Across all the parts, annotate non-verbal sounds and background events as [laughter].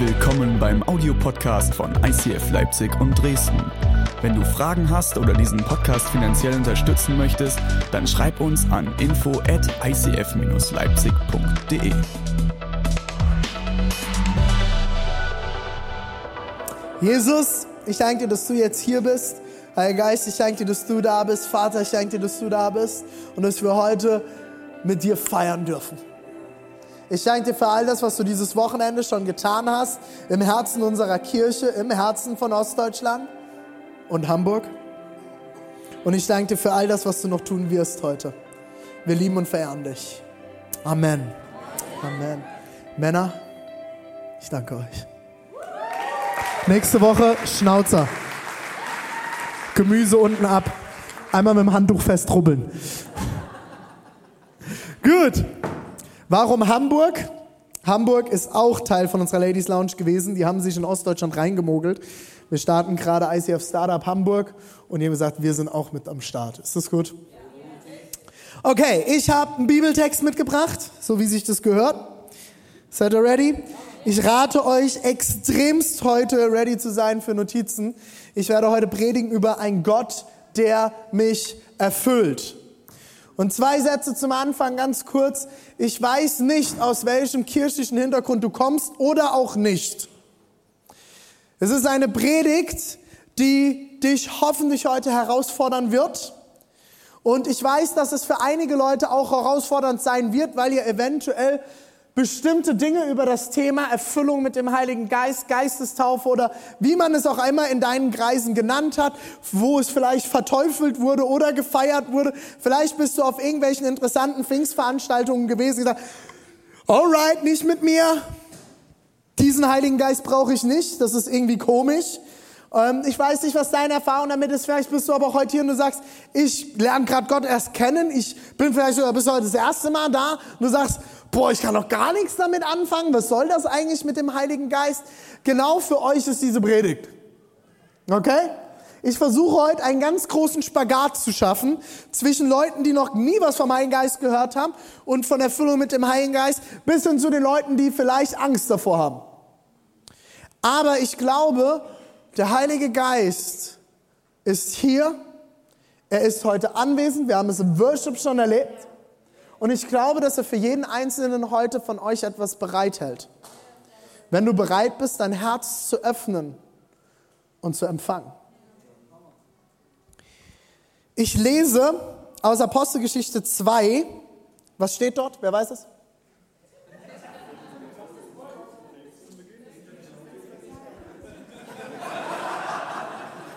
Willkommen beim Audiopodcast von ICF Leipzig und Dresden. Wenn du Fragen hast oder diesen Podcast finanziell unterstützen möchtest, dann schreib uns an info at icf-leipzig.de. Jesus, ich danke dir, dass du jetzt hier bist. Heiliger Geist, ich danke dir, dass du da bist. Vater, ich danke dir, dass du da bist und dass wir heute mit dir feiern dürfen. Ich danke dir für all das, was du dieses Wochenende schon getan hast, im Herzen unserer Kirche, im Herzen von Ostdeutschland und Hamburg. Und ich danke dir für all das, was du noch tun wirst heute. Wir lieben und verehren dich. Amen. Amen. Männer, ich danke euch. Nächste Woche Schnauzer. Gemüse unten ab. Einmal mit dem Handtuch festrubbeln. [laughs] Gut. Warum Hamburg? Hamburg ist auch Teil von unserer Ladies Lounge gewesen. Die haben sich in Ostdeutschland reingemogelt. Wir starten gerade ICF Startup Hamburg und die haben gesagt, wir sind auch mit am Start. Ist das gut? Okay, ich habe einen Bibeltext mitgebracht, so wie sich das gehört. Seid ihr ready? Ich rate euch extremst heute ready zu sein für Notizen. Ich werde heute predigen über einen Gott, der mich erfüllt. Und zwei Sätze zum Anfang ganz kurz. Ich weiß nicht, aus welchem kirchlichen Hintergrund du kommst oder auch nicht. Es ist eine Predigt, die dich hoffentlich heute herausfordern wird. Und ich weiß, dass es für einige Leute auch herausfordernd sein wird, weil ihr eventuell bestimmte Dinge über das Thema Erfüllung mit dem Heiligen Geist, Geistestaufe oder wie man es auch immer in deinen Kreisen genannt hat, wo es vielleicht verteufelt wurde oder gefeiert wurde. Vielleicht bist du auf irgendwelchen interessanten Pfingstveranstaltungen gewesen und gesagt, alright, nicht mit mir. Diesen Heiligen Geist brauche ich nicht. Das ist irgendwie komisch. Ähm, ich weiß nicht, was deine Erfahrung damit ist. Vielleicht bist du aber auch heute hier und du sagst, ich lerne gerade Gott erst kennen. Ich bin vielleicht bis heute das erste Mal da. Und du sagst, boah, ich kann doch gar nichts damit anfangen. Was soll das eigentlich mit dem Heiligen Geist? Genau für euch ist diese Predigt. Okay? Ich versuche heute einen ganz großen Spagat zu schaffen zwischen Leuten, die noch nie was vom Heiligen Geist gehört haben und von Erfüllung mit dem Heiligen Geist, bis hin zu den Leuten, die vielleicht Angst davor haben. Aber ich glaube, der Heilige Geist ist hier. Er ist heute anwesend. Wir haben es im Worship schon erlebt. Und ich glaube, dass er für jeden Einzelnen heute von euch etwas bereithält. Wenn du bereit bist, dein Herz zu öffnen und zu empfangen. Ich lese aus Apostelgeschichte 2. Was steht dort? Wer weiß es?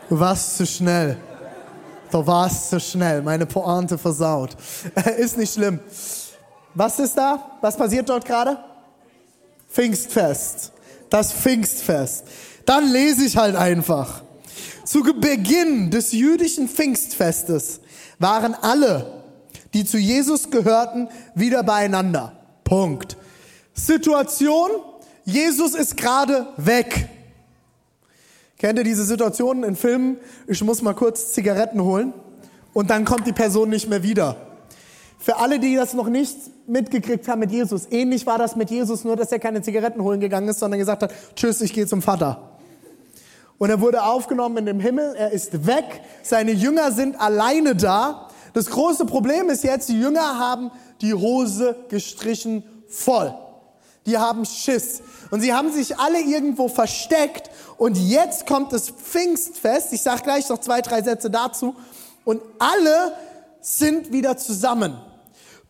Du warst zu schnell. Du warst zu schnell. Meine Pointe versaut. [laughs] Ist nicht schlimm. Was ist da? Was passiert dort gerade? Pfingstfest. Das Pfingstfest. Dann lese ich halt einfach. Zu Beginn des jüdischen Pfingstfestes waren alle, die zu Jesus gehörten, wieder beieinander. Punkt. Situation, Jesus ist gerade weg. Kennt ihr diese Situationen in Filmen? Ich muss mal kurz Zigaretten holen und dann kommt die Person nicht mehr wieder. Für alle, die das noch nicht mitgekriegt haben mit Jesus, ähnlich war das mit Jesus, nur dass er keine Zigaretten holen gegangen ist, sondern gesagt hat, tschüss, ich gehe zum Vater. Und er wurde aufgenommen in dem Himmel, er ist weg, seine Jünger sind alleine da. Das große Problem ist jetzt, die Jünger haben die Hose gestrichen voll. Die haben Schiss. Und sie haben sich alle irgendwo versteckt. Und jetzt kommt das Pfingstfest. Ich sage gleich noch zwei, drei Sätze dazu. Und alle sind wieder zusammen.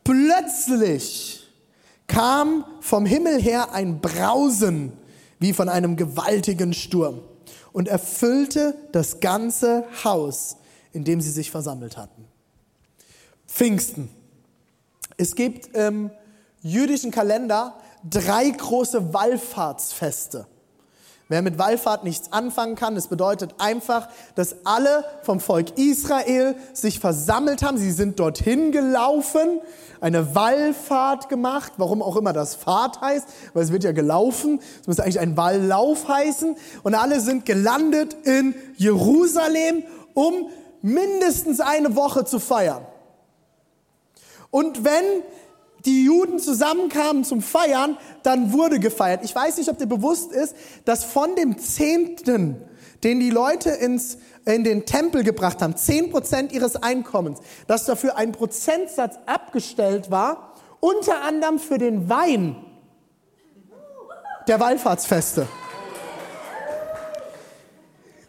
Plötzlich kam vom Himmel her ein Brausen wie von einem gewaltigen Sturm und erfüllte das ganze Haus, in dem sie sich versammelt hatten. Pfingsten. Es gibt im jüdischen Kalender drei große Wallfahrtsfeste. Wer mit Wallfahrt nichts anfangen kann, es bedeutet einfach, dass alle vom Volk Israel sich versammelt haben. Sie sind dorthin gelaufen, eine Wallfahrt gemacht, warum auch immer das Fahrt heißt, weil es wird ja gelaufen. Es müsste eigentlich ein Walllauf heißen. Und alle sind gelandet in Jerusalem, um mindestens eine Woche zu feiern. Und wenn die Juden zusammenkamen zum Feiern, dann wurde gefeiert. Ich weiß nicht, ob dir bewusst ist, dass von dem Zehnten, den die Leute ins, in den Tempel gebracht haben, zehn Prozent ihres Einkommens, dass dafür ein Prozentsatz abgestellt war, unter anderem für den Wein der Wallfahrtsfeste.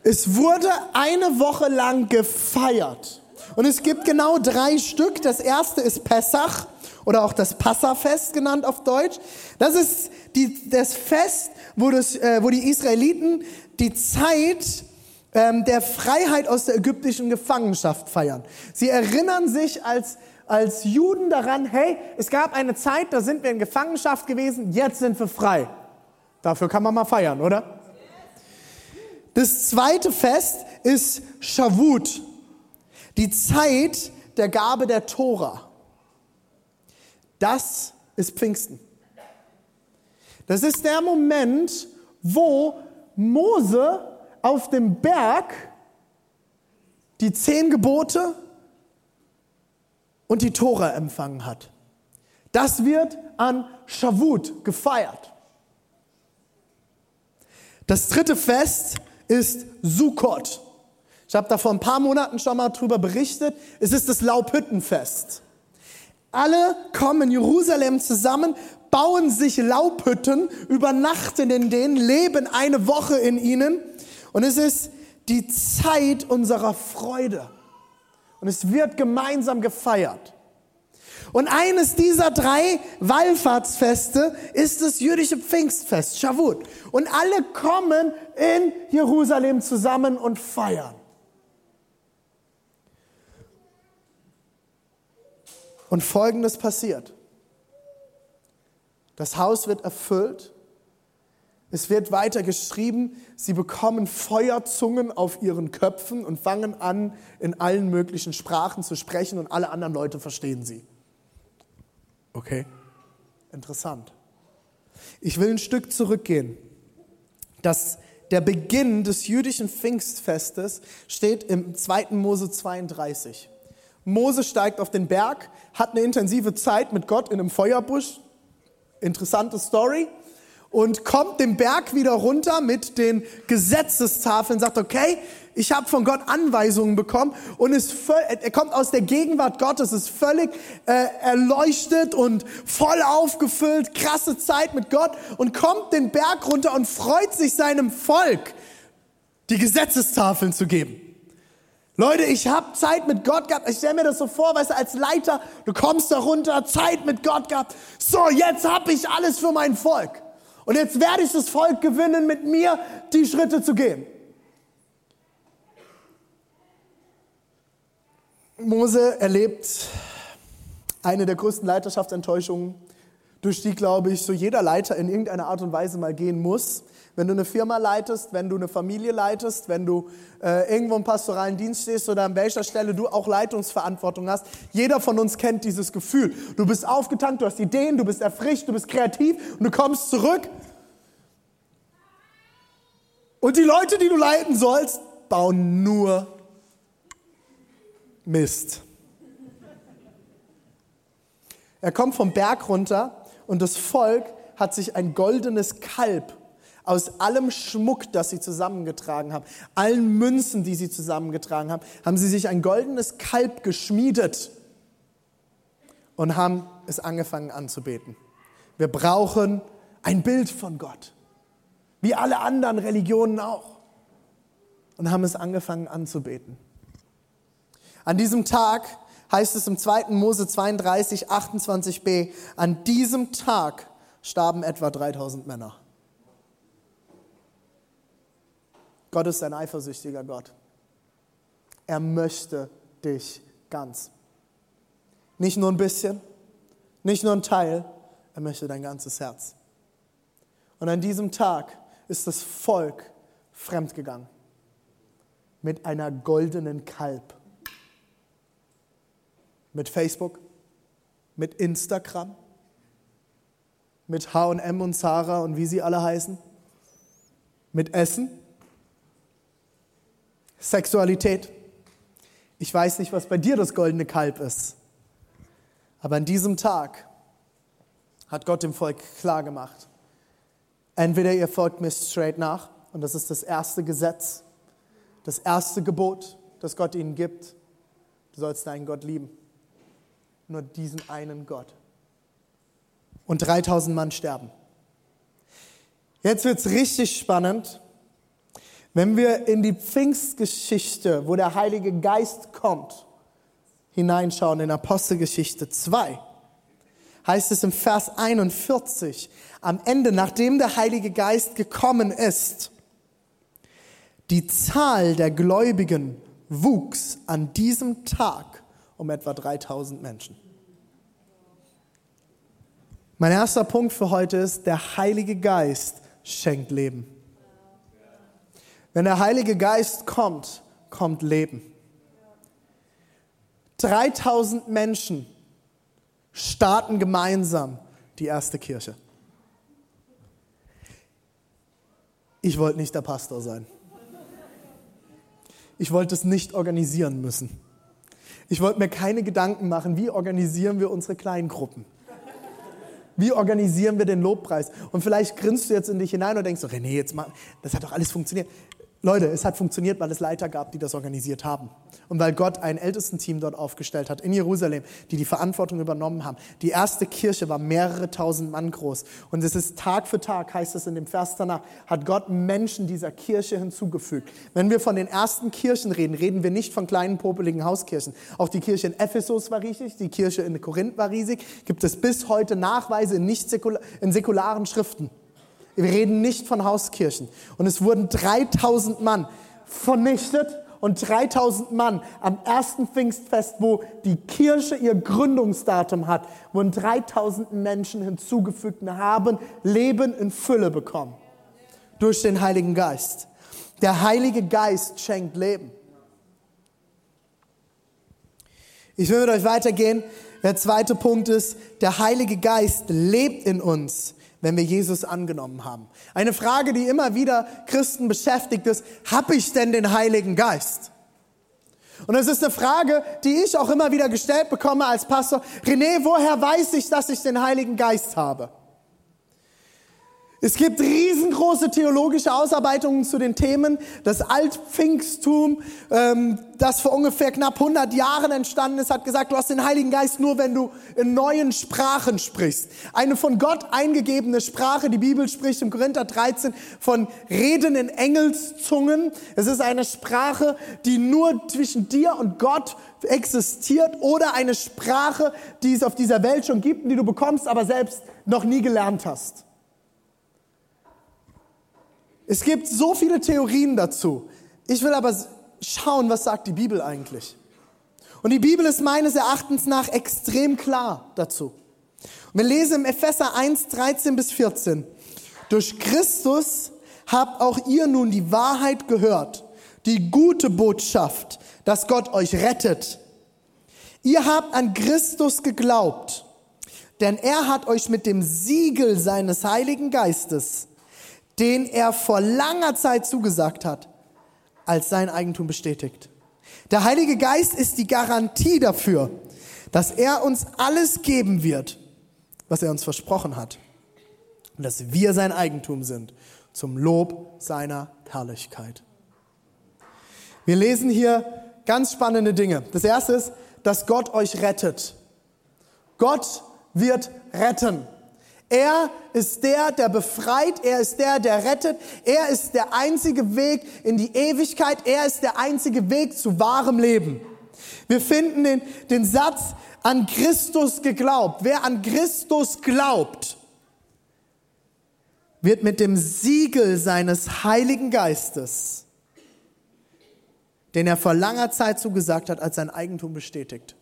Es wurde eine Woche lang gefeiert. Und es gibt genau drei Stück. Das erste ist Pessach oder auch das Passafest genannt auf Deutsch. Das ist die, das Fest, wo, das, äh, wo die Israeliten die Zeit ähm, der Freiheit aus der ägyptischen Gefangenschaft feiern. Sie erinnern sich als, als Juden daran, hey, es gab eine Zeit, da sind wir in Gefangenschaft gewesen, jetzt sind wir frei. Dafür kann man mal feiern, oder? Das zweite Fest ist Shavuot, die Zeit der Gabe der Tora. Das ist Pfingsten. Das ist der Moment, wo Mose auf dem Berg die zehn Gebote und die Tora empfangen hat. Das wird an Shavuot gefeiert. Das dritte Fest ist Sukkot. Ich habe da vor ein paar Monaten schon mal drüber berichtet. Es ist das Laubhüttenfest. Alle kommen in Jerusalem zusammen, bauen sich Laubhütten, übernachten in denen, leben eine Woche in ihnen. Und es ist die Zeit unserer Freude. Und es wird gemeinsam gefeiert. Und eines dieser drei Wallfahrtsfeste ist das jüdische Pfingstfest, Shavuot. Und alle kommen in Jerusalem zusammen und feiern. Und Folgendes passiert. Das Haus wird erfüllt. Es wird weiter geschrieben, sie bekommen Feuerzungen auf ihren Köpfen und fangen an, in allen möglichen Sprachen zu sprechen und alle anderen Leute verstehen sie. Okay, interessant. Ich will ein Stück zurückgehen. Das, der Beginn des jüdischen Pfingstfestes steht im 2. Mose 32. Mose steigt auf den Berg, hat eine intensive Zeit mit Gott in einem Feuerbusch. Interessante Story. Und kommt den Berg wieder runter mit den Gesetzestafeln, sagt, okay, ich habe von Gott Anweisungen bekommen und ist er kommt aus der Gegenwart Gottes, ist völlig äh, erleuchtet und voll aufgefüllt, krasse Zeit mit Gott und kommt den Berg runter und freut sich seinem Volk, die Gesetzestafeln zu geben. Leute, ich habe Zeit mit Gott gehabt. Ich stelle mir das so vor, weißt du, als Leiter, du kommst da runter, Zeit mit Gott gehabt. So, jetzt habe ich alles für mein Volk. Und jetzt werde ich das Volk gewinnen, mit mir die Schritte zu gehen. Mose erlebt eine der größten Leiterschaftsenttäuschungen, durch die, glaube ich, so jeder Leiter in irgendeiner Art und Weise mal gehen muss. Wenn du eine Firma leitest, wenn du eine Familie leitest, wenn du äh, irgendwo im pastoralen Dienst stehst oder an welcher Stelle du auch Leitungsverantwortung hast, jeder von uns kennt dieses Gefühl. Du bist aufgetankt, du hast Ideen, du bist erfrischt, du bist kreativ und du kommst zurück. Und die Leute, die du leiten sollst, bauen nur Mist. Er kommt vom Berg runter und das Volk hat sich ein goldenes Kalb aus allem Schmuck, das sie zusammengetragen haben, allen Münzen, die sie zusammengetragen haben, haben sie sich ein goldenes Kalb geschmiedet und haben es angefangen anzubeten. Wir brauchen ein Bild von Gott, wie alle anderen Religionen auch. Und haben es angefangen anzubeten. An diesem Tag heißt es im 2. Mose 32, 28b, an diesem Tag starben etwa 3000 Männer. Gott ist ein eifersüchtiger Gott. Er möchte dich ganz. Nicht nur ein bisschen, nicht nur ein Teil, er möchte dein ganzes Herz. Und an diesem Tag ist das Volk fremdgegangen mit einer goldenen Kalb. Mit Facebook, mit Instagram, mit HM und Sarah und wie sie alle heißen, mit Essen Sexualität. Ich weiß nicht, was bei dir das goldene Kalb ist. Aber an diesem Tag hat Gott dem Volk klar gemacht. Entweder ihr folgt mir straight nach, und das ist das erste Gesetz, das erste Gebot, das Gott ihnen gibt. Du sollst deinen Gott lieben. Nur diesen einen Gott. Und 3000 Mann sterben. Jetzt wird es richtig spannend, wenn wir in die Pfingstgeschichte, wo der Heilige Geist kommt, hineinschauen in Apostelgeschichte 2 heißt es im Vers 41, am Ende, nachdem der Heilige Geist gekommen ist, die Zahl der Gläubigen wuchs an diesem Tag um etwa 3000 Menschen. Mein erster Punkt für heute ist, der Heilige Geist schenkt Leben. Wenn der Heilige Geist kommt, kommt Leben. 3000 Menschen starten gemeinsam die erste Kirche. Ich wollte nicht der Pastor sein. Ich wollte es nicht organisieren müssen. Ich wollte mir keine Gedanken machen, wie organisieren wir unsere Kleingruppen. Wie organisieren wir den Lobpreis? Und vielleicht grinst du jetzt in dich hinein und denkst, René, jetzt mal, das hat doch alles funktioniert. Leute, es hat funktioniert, weil es Leiter gab, die das organisiert haben. Und weil Gott ein Ältestenteam dort aufgestellt hat in Jerusalem, die die Verantwortung übernommen haben. Die erste Kirche war mehrere tausend Mann groß. Und es ist Tag für Tag, heißt es in dem Vers danach, hat Gott Menschen dieser Kirche hinzugefügt. Wenn wir von den ersten Kirchen reden, reden wir nicht von kleinen, popeligen Hauskirchen. Auch die Kirche in Ephesus war riesig, die Kirche in Korinth war riesig. Gibt es bis heute Nachweise in, nicht säkula in säkularen Schriften. Wir reden nicht von Hauskirchen. Und es wurden 3000 Mann vernichtet und 3000 Mann am ersten Pfingstfest, wo die Kirche ihr Gründungsdatum hat, wurden 3000 Menschen hinzugefügt und haben Leben in Fülle bekommen. Durch den Heiligen Geist. Der Heilige Geist schenkt Leben. Ich will mit euch weitergehen. Der zweite Punkt ist, der Heilige Geist lebt in uns wenn wir Jesus angenommen haben. Eine Frage, die immer wieder Christen beschäftigt ist, habe ich denn den Heiligen Geist? Und es ist eine Frage, die ich auch immer wieder gestellt bekomme als Pastor. René, woher weiß ich, dass ich den Heiligen Geist habe? Es gibt riesengroße theologische Ausarbeitungen zu den Themen. Das Altpfingsttum, ähm, das vor ungefähr knapp 100 Jahren entstanden ist, hat gesagt, du hast den Heiligen Geist nur, wenn du in neuen Sprachen sprichst. Eine von Gott eingegebene Sprache. Die Bibel spricht im Korinther 13 von Reden in Engelszungen. Es ist eine Sprache, die nur zwischen dir und Gott existiert oder eine Sprache, die es auf dieser Welt schon gibt und die du bekommst, aber selbst noch nie gelernt hast. Es gibt so viele Theorien dazu. Ich will aber schauen, was sagt die Bibel eigentlich. Und die Bibel ist meines Erachtens nach extrem klar dazu. Und wir lesen im Epheser 1, 13 bis 14. Durch Christus habt auch ihr nun die Wahrheit gehört, die gute Botschaft, dass Gott euch rettet. Ihr habt an Christus geglaubt, denn er hat euch mit dem Siegel seines Heiligen Geistes den er vor langer Zeit zugesagt hat, als sein Eigentum bestätigt. Der Heilige Geist ist die Garantie dafür, dass er uns alles geben wird, was er uns versprochen hat. Und dass wir sein Eigentum sind, zum Lob seiner Herrlichkeit. Wir lesen hier ganz spannende Dinge. Das erste ist, dass Gott euch rettet. Gott wird retten. Er ist der, der befreit. Er ist der, der rettet. Er ist der einzige Weg in die Ewigkeit. Er ist der einzige Weg zu wahrem Leben. Wir finden den, den Satz, an Christus geglaubt. Wer an Christus glaubt, wird mit dem Siegel seines Heiligen Geistes, den er vor langer Zeit zugesagt hat, als sein Eigentum bestätigt.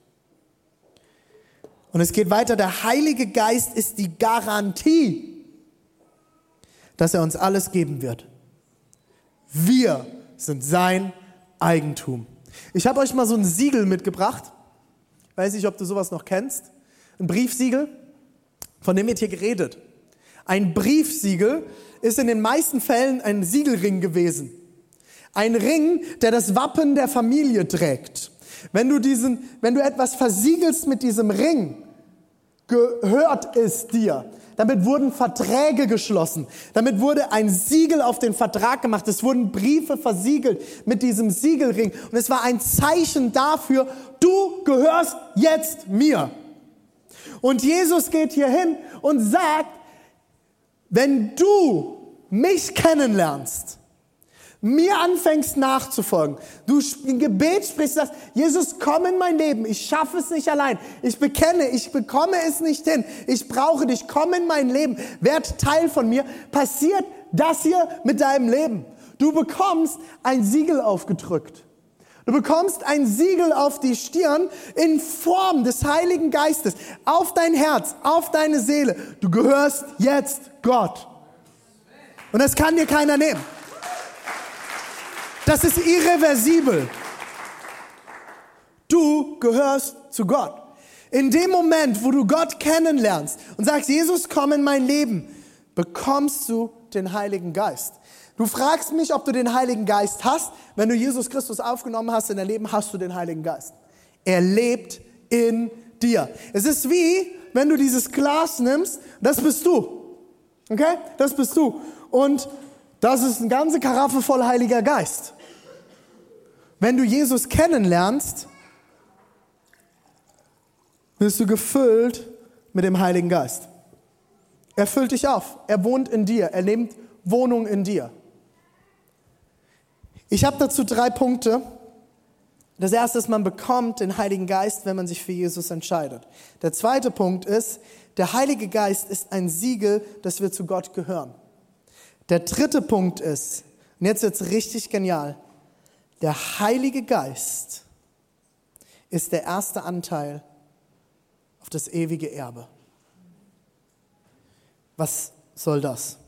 Und es geht weiter, der Heilige Geist ist die Garantie, dass er uns alles geben wird. Wir sind sein Eigentum. Ich habe euch mal so ein Siegel mitgebracht. Weiß nicht, ob du sowas noch kennst. Ein Briefsiegel, von dem wird hier geredet. Ein Briefsiegel ist in den meisten Fällen ein Siegelring gewesen. Ein Ring, der das Wappen der Familie trägt. Wenn du, diesen, wenn du etwas versiegelst mit diesem Ring, gehört es dir. Damit wurden Verträge geschlossen. Damit wurde ein Siegel auf den Vertrag gemacht. Es wurden Briefe versiegelt mit diesem Siegelring. Und es war ein Zeichen dafür, du gehörst jetzt mir. Und Jesus geht hier hin und sagt, wenn du mich kennenlernst, mir anfängst nachzufolgen, du im Gebet sprichst, sagst, Jesus, komm in mein Leben, ich schaffe es nicht allein, ich bekenne, ich bekomme es nicht hin, ich brauche dich, komm in mein Leben, werd Teil von mir, passiert das hier mit deinem Leben. Du bekommst ein Siegel aufgedrückt. Du bekommst ein Siegel auf die Stirn in Form des Heiligen Geistes, auf dein Herz, auf deine Seele. Du gehörst jetzt Gott. Und das kann dir keiner nehmen. Das ist irreversibel. Du gehörst zu Gott. In dem Moment, wo du Gott kennenlernst und sagst, Jesus, komm in mein Leben, bekommst du den Heiligen Geist. Du fragst mich, ob du den Heiligen Geist hast. Wenn du Jesus Christus aufgenommen hast in dein Leben, hast du den Heiligen Geist. Er lebt in dir. Es ist wie, wenn du dieses Glas nimmst, das bist du. Okay? Das bist du. Und das ist eine ganze Karaffe voll Heiliger Geist. Wenn du Jesus kennenlernst, wirst du gefüllt mit dem Heiligen Geist. Er füllt dich auf. Er wohnt in dir. Er nimmt Wohnung in dir. Ich habe dazu drei Punkte. Das erste ist, man bekommt den Heiligen Geist, wenn man sich für Jesus entscheidet. Der zweite Punkt ist, der Heilige Geist ist ein Siegel, dass wir zu Gott gehören. Der dritte Punkt ist, und jetzt es richtig genial, der Heilige Geist ist der erste Anteil auf das ewige Erbe. Was soll das?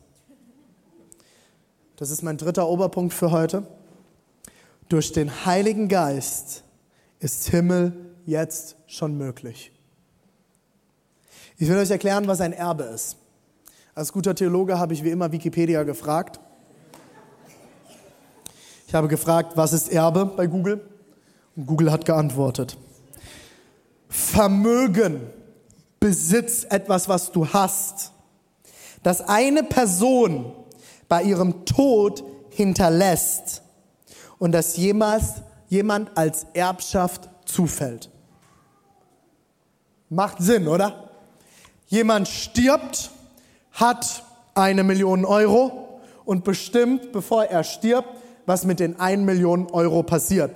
Das ist mein dritter Oberpunkt für heute. Durch den Heiligen Geist ist Himmel jetzt schon möglich. Ich will euch erklären, was ein Erbe ist. Als guter Theologe habe ich wie immer Wikipedia gefragt. Ich habe gefragt, was ist Erbe bei Google? Und Google hat geantwortet. Vermögen, Besitz, etwas, was du hast, das eine Person bei ihrem Tod hinterlässt und das jemals jemand als Erbschaft zufällt. Macht Sinn, oder? Jemand stirbt, hat eine Million Euro und bestimmt, bevor er stirbt, was mit den 1 Million Euro passiert.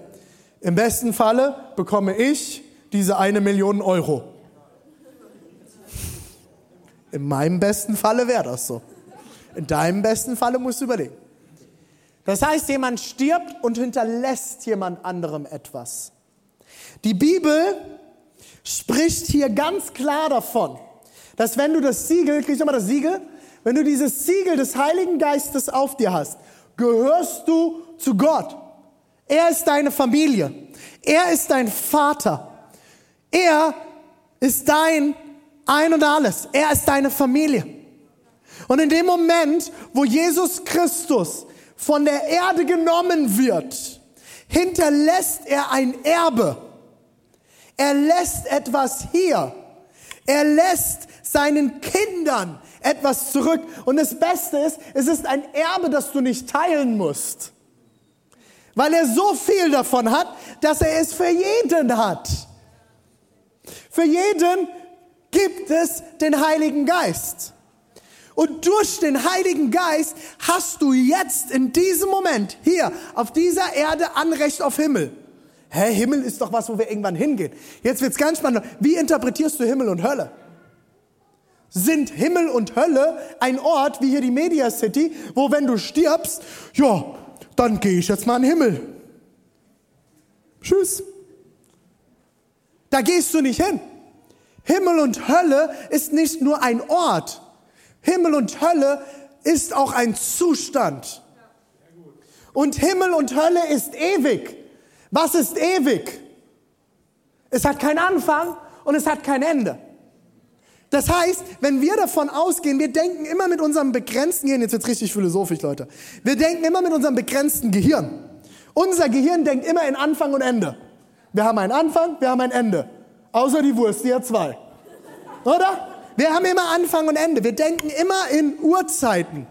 Im besten Falle bekomme ich diese eine Million Euro. In meinem besten Falle wäre das so. In deinem besten Falle musst du überlegen. Das heißt, jemand stirbt und hinterlässt jemand anderem etwas. Die Bibel spricht hier ganz klar davon, dass wenn du das Siegel, kriegst du mal das Siegel? Wenn du dieses Siegel des Heiligen Geistes auf dir hast gehörst du zu Gott. Er ist deine Familie. Er ist dein Vater. Er ist dein Ein und alles. Er ist deine Familie. Und in dem Moment, wo Jesus Christus von der Erde genommen wird, hinterlässt er ein Erbe. Er lässt etwas hier. Er lässt seinen Kindern etwas zurück. Und das Beste ist, es ist ein Erbe, das du nicht teilen musst. Weil er so viel davon hat, dass er es für jeden hat. Für jeden gibt es den Heiligen Geist. Und durch den Heiligen Geist hast du jetzt in diesem Moment hier auf dieser Erde Anrecht auf Himmel. Hä, Himmel ist doch was, wo wir irgendwann hingehen. Jetzt wird's ganz spannend. Wie interpretierst du Himmel und Hölle? sind Himmel und Hölle ein Ort wie hier die Media City, wo wenn du stirbst, ja, dann gehe ich jetzt mal in den Himmel. Tschüss. Da gehst du nicht hin. Himmel und Hölle ist nicht nur ein Ort. Himmel und Hölle ist auch ein Zustand. Und Himmel und Hölle ist ewig. Was ist ewig? Es hat keinen Anfang und es hat kein Ende. Das heißt, wenn wir davon ausgehen, wir denken immer mit unserem begrenzten Gehirn, jetzt wird's richtig philosophisch, Leute. Wir denken immer mit unserem begrenzten Gehirn. Unser Gehirn denkt immer in Anfang und Ende. Wir haben einen Anfang, wir haben ein Ende. Außer die Wurst, die hat zwei. Oder? Wir haben immer Anfang und Ende. Wir denken immer in Uhrzeiten.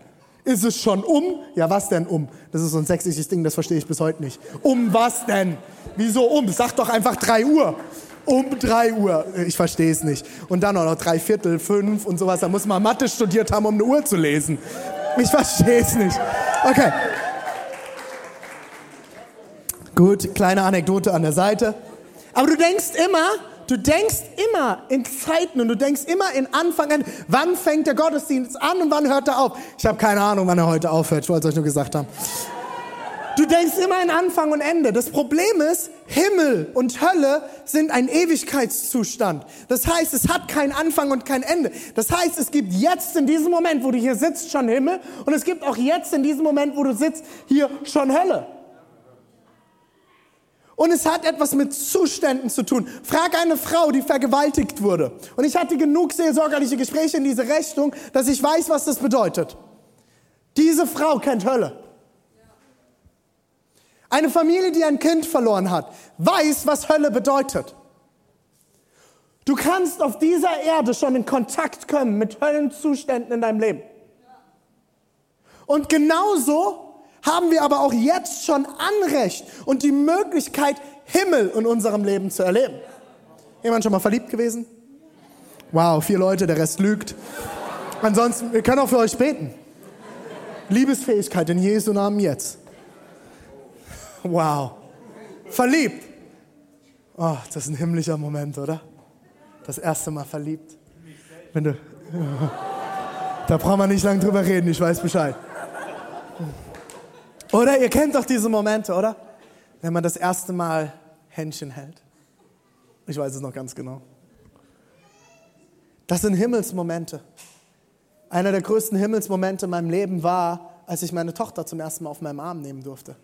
Ist es schon um? Ja, was denn um? Das ist so ein sächsisches Ding, das verstehe ich bis heute nicht. Um was denn? Wieso um? Sag doch einfach 3 Uhr. Um 3 Uhr. Ich verstehe es nicht. Und dann auch noch drei Viertel, fünf und sowas. Da muss man Mathe studiert haben, um eine Uhr zu lesen. Ich verstehe es nicht. Okay. Gut, kleine Anekdote an der Seite. Aber du denkst immer, du denkst immer in Zeiten und du denkst immer in Anfang an, wann fängt der Gottesdienst an und wann hört er auf. Ich habe keine Ahnung, wann er heute aufhört. Ich wollte es euch nur gesagt haben. Du denkst immer in Anfang und Ende. Das Problem ist, Himmel und Hölle sind ein Ewigkeitszustand. Das heißt, es hat keinen Anfang und kein Ende. Das heißt, es gibt jetzt in diesem Moment, wo du hier sitzt, schon Himmel und es gibt auch jetzt in diesem Moment, wo du sitzt, hier schon Hölle. Und es hat etwas mit Zuständen zu tun. Frag eine Frau, die vergewaltigt wurde. Und ich hatte genug seelsorgerliche Gespräche in diese Richtung, dass ich weiß, was das bedeutet. Diese Frau kennt Hölle. Eine Familie, die ein Kind verloren hat, weiß, was Hölle bedeutet. Du kannst auf dieser Erde schon in Kontakt kommen mit Höllenzuständen in deinem Leben. Und genauso haben wir aber auch jetzt schon Anrecht und die Möglichkeit, Himmel in unserem Leben zu erleben. Jemand schon mal verliebt gewesen? Wow, vier Leute, der Rest lügt. Ansonsten, wir können auch für euch beten. Liebesfähigkeit in Jesu Namen jetzt. Wow. Verliebt. Oh, das ist ein himmlischer Moment, oder? Das erste Mal verliebt. Wenn du, [laughs] da braucht man nicht lange drüber reden, ich weiß Bescheid. Oder ihr kennt doch diese Momente, oder? Wenn man das erste Mal Händchen hält. Ich weiß es noch ganz genau. Das sind Himmelsmomente. Einer der größten Himmelsmomente in meinem Leben war, als ich meine Tochter zum ersten Mal auf meinem Arm nehmen durfte.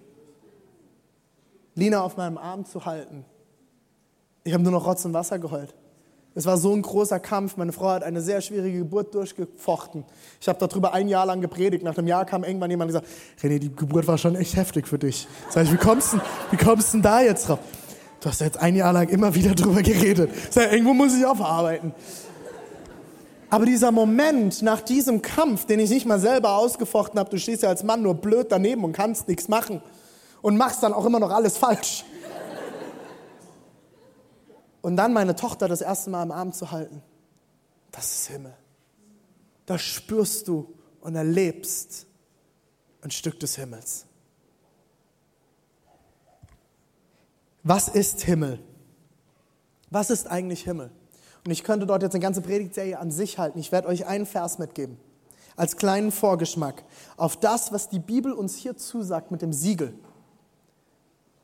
Lina auf meinem Arm zu halten. Ich habe nur noch Rotz und Wasser geheult. Es war so ein großer Kampf. Meine Frau hat eine sehr schwierige Geburt durchgefochten. Ich habe darüber ein Jahr lang gepredigt. Nach einem Jahr kam irgendwann jemand und gesagt, René, die Geburt war schon echt heftig für dich. Sag ich, wie kommst du wie kommst denn da jetzt drauf? Du hast jetzt ein Jahr lang immer wieder drüber geredet. Sag, irgendwo muss ich aufarbeiten. Aber dieser Moment nach diesem Kampf, den ich nicht mal selber ausgefochten habe, du stehst ja als Mann nur blöd daneben und kannst nichts machen und machst dann auch immer noch alles falsch. Und dann meine Tochter das erste Mal im Arm zu halten, das ist Himmel. Da spürst du und erlebst ein Stück des Himmels. Was ist Himmel? Was ist eigentlich Himmel? Und ich könnte dort jetzt eine ganze Predigtserie an sich halten. Ich werde euch einen Vers mitgeben, als kleinen Vorgeschmack auf das, was die Bibel uns hier zusagt mit dem Siegel.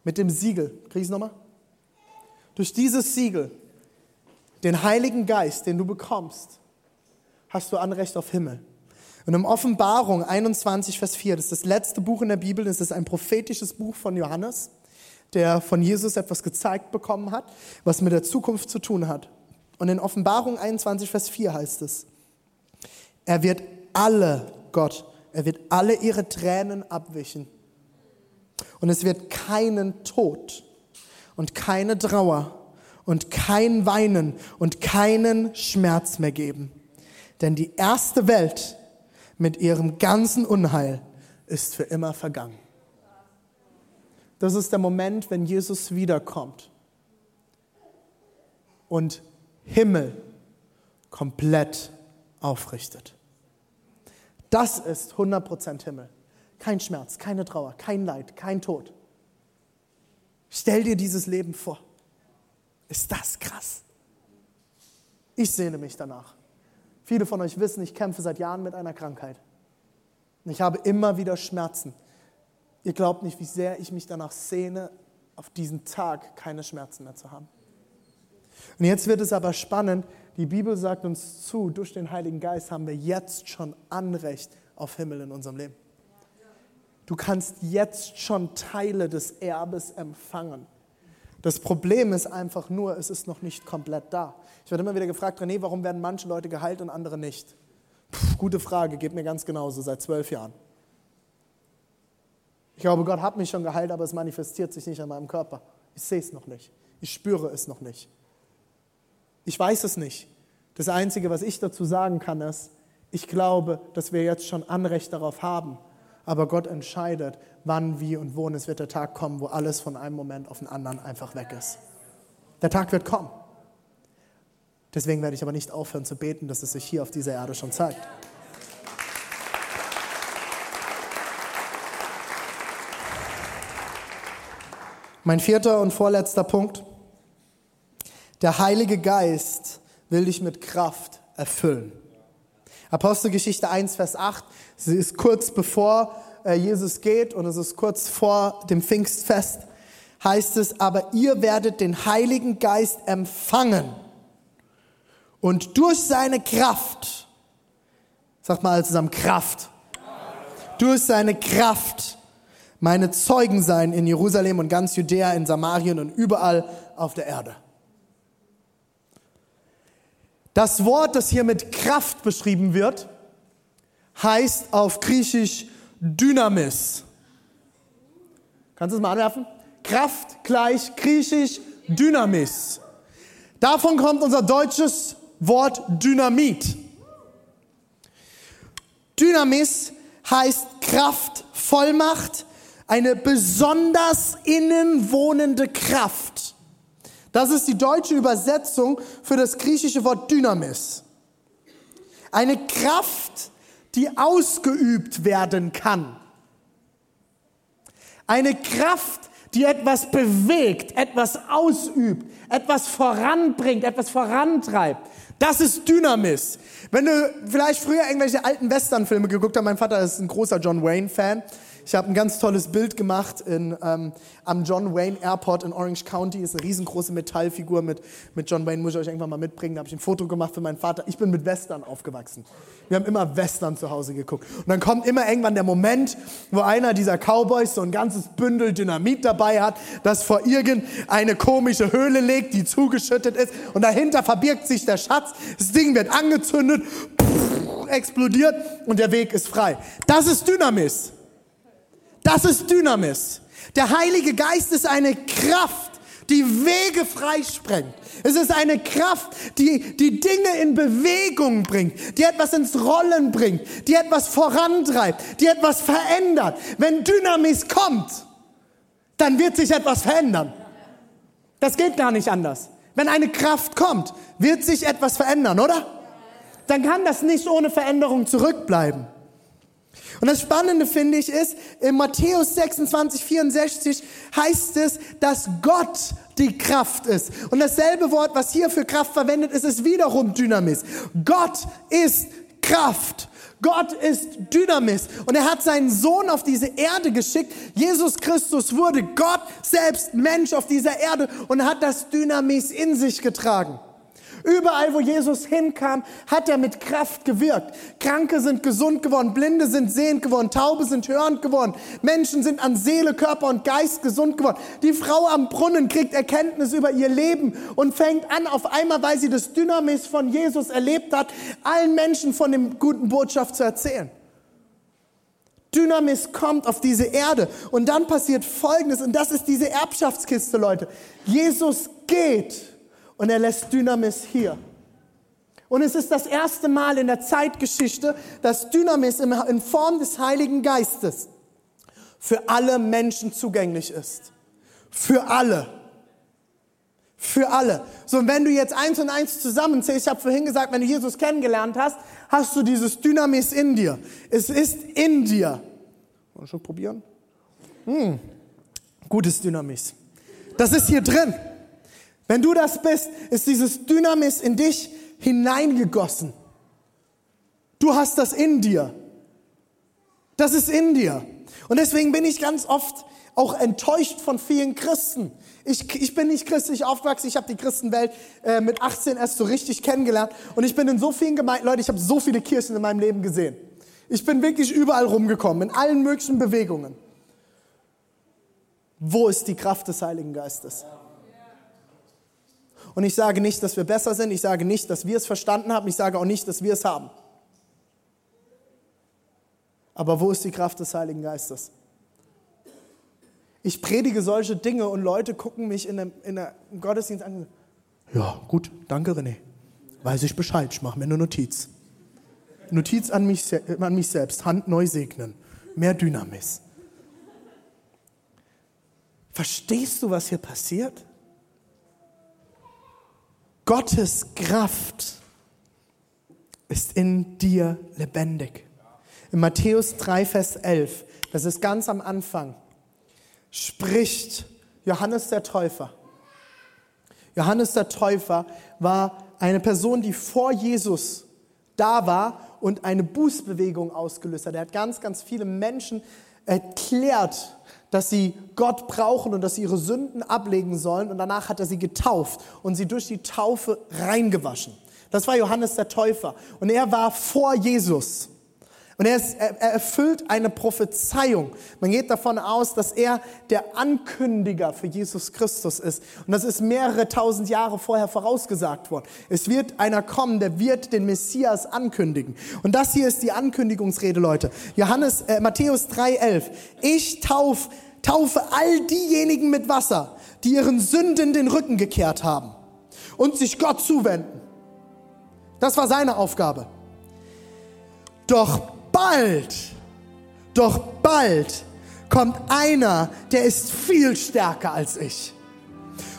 Mit dem Siegel. Krieg ich es nochmal? Durch dieses Siegel, den Heiligen Geist, den du bekommst, hast du Anrecht auf Himmel. Und in Offenbarung 21, Vers 4, das ist das letzte Buch in der Bibel, das ist ein prophetisches Buch von Johannes, der von Jesus etwas gezeigt bekommen hat, was mit der Zukunft zu tun hat. Und in Offenbarung 21, Vers 4 heißt es, er wird alle, Gott, er wird alle ihre Tränen abwischen. Und es wird keinen Tod und keine Trauer und kein Weinen und keinen Schmerz mehr geben. Denn die erste Welt mit ihrem ganzen Unheil ist für immer vergangen. Das ist der Moment, wenn Jesus wiederkommt und Himmel komplett aufrichtet. Das ist 100% Himmel. Kein Schmerz, keine Trauer, kein Leid, kein Tod. Stell dir dieses Leben vor. Ist das krass? Ich sehne mich danach. Viele von euch wissen, ich kämpfe seit Jahren mit einer Krankheit. Und ich habe immer wieder Schmerzen. Ihr glaubt nicht, wie sehr ich mich danach sehne, auf diesen Tag keine Schmerzen mehr zu haben. Und jetzt wird es aber spannend. Die Bibel sagt uns zu, durch den Heiligen Geist haben wir jetzt schon Anrecht auf Himmel in unserem Leben. Du kannst jetzt schon Teile des Erbes empfangen. Das Problem ist einfach nur, es ist noch nicht komplett da. Ich werde immer wieder gefragt, René, warum werden manche Leute geheilt und andere nicht? Puh, gute Frage, geht mir ganz genauso, seit zwölf Jahren. Ich glaube, Gott hat mich schon geheilt, aber es manifestiert sich nicht an meinem Körper. Ich sehe es noch nicht. Ich spüre es noch nicht. Ich weiß es nicht. Das Einzige, was ich dazu sagen kann, ist, ich glaube, dass wir jetzt schon Anrecht darauf haben. Aber Gott entscheidet, wann, wie und wo. Und es wird der Tag kommen, wo alles von einem Moment auf den anderen einfach weg ist. Der Tag wird kommen. Deswegen werde ich aber nicht aufhören zu beten, dass es sich hier auf dieser Erde schon zeigt. Mein vierter und vorletzter Punkt. Der Heilige Geist will dich mit Kraft erfüllen. Apostelgeschichte 1, Vers 8. Sie ist kurz bevor äh, Jesus geht und es ist kurz vor dem Pfingstfest. Heißt es, aber ihr werdet den Heiligen Geist empfangen und durch seine Kraft, sagt mal zusammen Kraft, durch seine Kraft meine Zeugen sein in Jerusalem und ganz Judäa, in Samarien und überall auf der Erde. Das Wort, das hier mit Kraft beschrieben wird, heißt auf Griechisch Dynamis. Kannst du es mal anwerfen? Kraft gleich Griechisch Dynamis. Davon kommt unser deutsches Wort Dynamit. Dynamis heißt Kraft, Vollmacht, eine besonders innenwohnende Kraft. Das ist die deutsche Übersetzung für das griechische Wort Dynamis. Eine Kraft, die ausgeübt werden kann. Eine Kraft, die etwas bewegt, etwas ausübt, etwas voranbringt, etwas vorantreibt. Das ist Dynamis. Wenn du vielleicht früher irgendwelche alten Westernfilme geguckt hast, mein Vater ist ein großer John Wayne-Fan. Ich habe ein ganz tolles Bild gemacht in, ähm, am John Wayne Airport in Orange County. Ist eine riesengroße Metallfigur mit, mit John Wayne, muss ich euch irgendwann mal mitbringen. Da habe ich ein Foto gemacht für meinen Vater. Ich bin mit Western aufgewachsen. Wir haben immer Western zu Hause geguckt. Und dann kommt immer irgendwann der Moment, wo einer dieser Cowboys so ein ganzes Bündel Dynamit dabei hat, das vor irgendeine komische Höhle legt, die zugeschüttet ist. Und dahinter verbirgt sich der Schatz. Das Ding wird angezündet, explodiert und der Weg ist frei. Das ist Dynamis. Das ist Dynamis. Der Heilige Geist ist eine Kraft, die Wege freisprengt. Es ist eine Kraft, die die Dinge in Bewegung bringt, die etwas ins Rollen bringt, die etwas vorantreibt, die etwas verändert. Wenn Dynamis kommt, dann wird sich etwas verändern. Das geht gar nicht anders. Wenn eine Kraft kommt, wird sich etwas verändern, oder? Dann kann das nicht ohne Veränderung zurückbleiben. Und das Spannende finde ich ist, in Matthäus 26, 64 heißt es, dass Gott die Kraft ist. Und dasselbe Wort, was hier für Kraft verwendet ist, ist wiederum Dynamis. Gott ist Kraft. Gott ist Dynamis und er hat seinen Sohn auf diese Erde geschickt. Jesus Christus wurde Gott selbst Mensch auf dieser Erde und hat das Dynamis in sich getragen. Überall, wo Jesus hinkam, hat er mit Kraft gewirkt. Kranke sind gesund geworden, Blinde sind sehend geworden, Taube sind hörend geworden, Menschen sind an Seele, Körper und Geist gesund geworden. Die Frau am Brunnen kriegt Erkenntnis über ihr Leben und fängt an, auf einmal, weil sie das Dynamis von Jesus erlebt hat, allen Menschen von dem guten Botschaft zu erzählen. Dynamis kommt auf diese Erde und dann passiert Folgendes und das ist diese Erbschaftskiste, Leute. Jesus geht und er lässt Dynamis hier. Und es ist das erste Mal in der Zeitgeschichte, dass Dynamis in Form des Heiligen Geistes für alle Menschen zugänglich ist. Für alle. Für alle. So, und wenn du jetzt eins und eins zusammenzählst, ich habe vorhin gesagt, wenn du Jesus kennengelernt hast, hast du dieses Dynamis in dir. Es ist in dir. Wollen wir schon probieren? Hm. Gutes Dynamis. Das ist hier drin. Wenn du das bist, ist dieses Dynamis in dich hineingegossen. Du hast das in dir. Das ist in dir. Und deswegen bin ich ganz oft auch enttäuscht von vielen Christen. Ich, ich bin nicht christlich aufgewachsen, ich habe die Christenwelt äh, mit 18 erst so richtig kennengelernt und ich bin in so vielen Gemeinden, Leute, ich habe so viele Kirchen in meinem Leben gesehen. Ich bin wirklich überall rumgekommen, in allen möglichen Bewegungen. Wo ist die Kraft des Heiligen Geistes? Und ich sage nicht, dass wir besser sind. Ich sage nicht, dass wir es verstanden haben. Ich sage auch nicht, dass wir es haben. Aber wo ist die Kraft des Heiligen Geistes? Ich predige solche Dinge und Leute gucken mich in einem, in einem Gottesdienst an. Ja, gut, danke René. weiß ich Bescheid, ich mache mir eine Notiz. Notiz an mich, an mich selbst, Hand neu segnen, mehr Dynamis. Verstehst du, was hier passiert? Gottes Kraft ist in dir lebendig. In Matthäus 3, Vers 11, das ist ganz am Anfang, spricht Johannes der Täufer. Johannes der Täufer war eine Person, die vor Jesus da war und eine Bußbewegung ausgelöst hat. Er hat ganz, ganz viele Menschen erklärt, dass sie Gott brauchen und dass sie ihre Sünden ablegen sollen. Und danach hat er sie getauft und sie durch die Taufe reingewaschen. Das war Johannes der Täufer. Und er war vor Jesus. Und er, ist, er, erfüllt eine Prophezeiung. Man geht davon aus, dass er der Ankündiger für Jesus Christus ist. Und das ist mehrere tausend Jahre vorher vorausgesagt worden. Es wird einer kommen, der wird den Messias ankündigen. Und das hier ist die Ankündigungsrede, Leute. Johannes, äh, Matthäus 3,11. Ich tauf, taufe all diejenigen mit Wasser, die ihren Sünden den Rücken gekehrt haben und sich Gott zuwenden. Das war seine Aufgabe. Doch bald, doch bald kommt einer, der ist viel stärker als ich.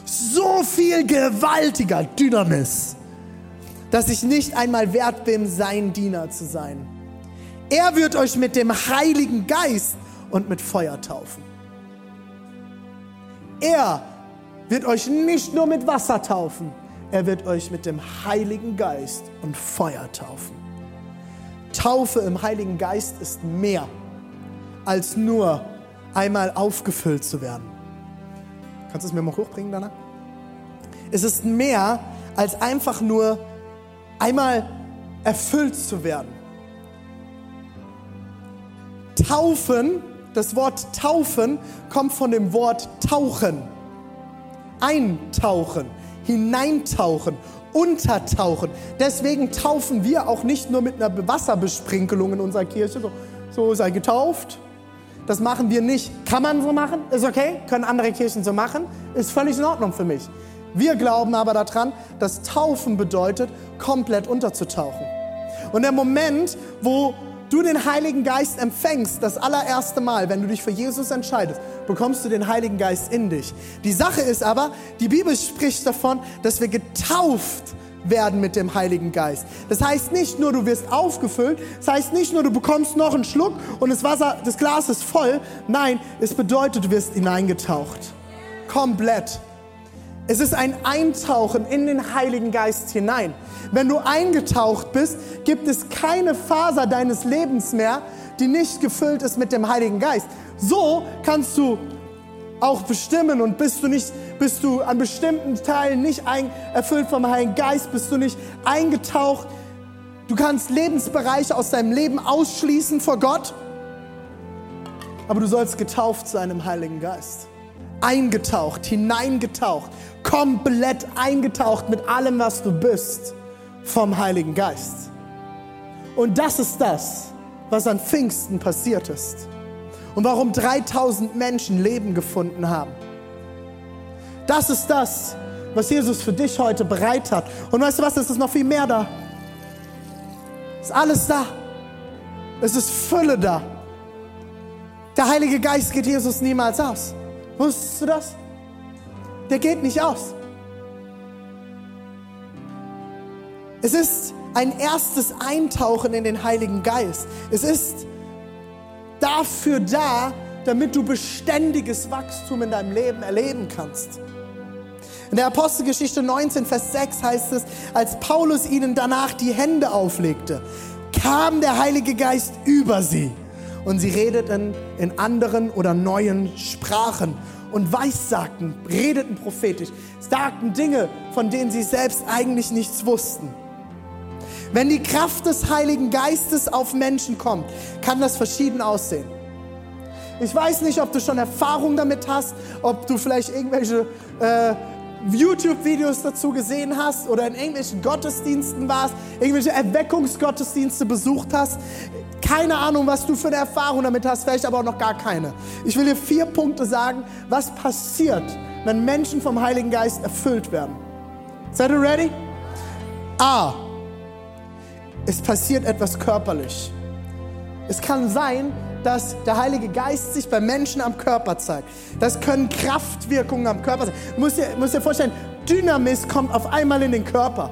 So viel gewaltiger Dynamis, dass ich nicht einmal wert bin, sein Diener zu sein. Er wird euch mit dem Heiligen Geist und mit Feuer taufen. Er wird euch nicht nur mit Wasser taufen, er wird euch mit dem Heiligen Geist und Feuer taufen. Taufe im Heiligen Geist ist mehr als nur einmal aufgefüllt zu werden. Kannst du es mir mal hochbringen, Dana? Es ist mehr als einfach nur einmal erfüllt zu werden. Taufen, das Wort taufen kommt von dem Wort tauchen. Eintauchen, hineintauchen, untertauchen. Deswegen taufen wir auch nicht nur mit einer Wasserbesprinkelung in unserer Kirche, so, so sei getauft. Das machen wir nicht. Kann man so machen, ist okay, können andere Kirchen so machen, ist völlig in Ordnung für mich. Wir glauben aber daran, dass Taufen bedeutet, komplett unterzutauchen. Und der Moment, wo du den Heiligen Geist empfängst, das allererste Mal, wenn du dich für Jesus entscheidest, bekommst du den Heiligen Geist in dich. Die Sache ist aber, die Bibel spricht davon, dass wir getauft werden mit dem Heiligen Geist. Das heißt nicht nur, du wirst aufgefüllt, das heißt nicht nur, du bekommst noch einen Schluck und das Wasser, das Glas ist voll. Nein, es bedeutet, du wirst hineingetaucht. Komplett. Es ist ein Eintauchen in den Heiligen Geist hinein. Wenn du eingetaucht bist, gibt es keine Faser deines Lebens mehr, die nicht gefüllt ist mit dem Heiligen Geist. So kannst du auch bestimmen und bist du nicht, bist du an bestimmten Teilen nicht ein, erfüllt vom Heiligen Geist, bist du nicht eingetaucht. Du kannst Lebensbereiche aus deinem Leben ausschließen vor Gott, aber du sollst getauft sein im Heiligen Geist. Eingetaucht, hineingetaucht, komplett eingetaucht mit allem, was du bist vom Heiligen Geist. Und das ist das, was an Pfingsten passiert ist. Und warum 3000 Menschen Leben gefunden haben. Das ist das, was Jesus für dich heute bereit hat. Und weißt du was, es ist noch viel mehr da. Es ist alles da. Es ist Fülle da. Der Heilige Geist geht Jesus niemals aus. Wusstest du das? Der geht nicht aus. Es ist ein erstes Eintauchen in den Heiligen Geist. Es ist dafür da, damit du beständiges Wachstum in deinem Leben erleben kannst. In der Apostelgeschichte 19, Vers 6 heißt es, als Paulus ihnen danach die Hände auflegte, kam der Heilige Geist über sie und sie redeten in anderen oder neuen Sprachen und weissagten, redeten prophetisch, sagten Dinge, von denen sie selbst eigentlich nichts wussten. Wenn die Kraft des Heiligen Geistes auf Menschen kommt, kann das verschieden aussehen. Ich weiß nicht, ob du schon Erfahrung damit hast, ob du vielleicht irgendwelche äh, YouTube-Videos dazu gesehen hast oder in irgendwelchen Gottesdiensten warst, irgendwelche Erweckungsgottesdienste besucht hast. Keine Ahnung, was du für eine Erfahrung damit hast, vielleicht aber auch noch gar keine. Ich will dir vier Punkte sagen, was passiert, wenn Menschen vom Heiligen Geist erfüllt werden. Seid ihr ready? A. Es passiert etwas körperlich. Es kann sein, dass der Heilige Geist sich bei Menschen am Körper zeigt. Das können Kraftwirkungen am Körper sein. Du musst dir, musst dir vorstellen, Dynamis kommt auf einmal in den Körper.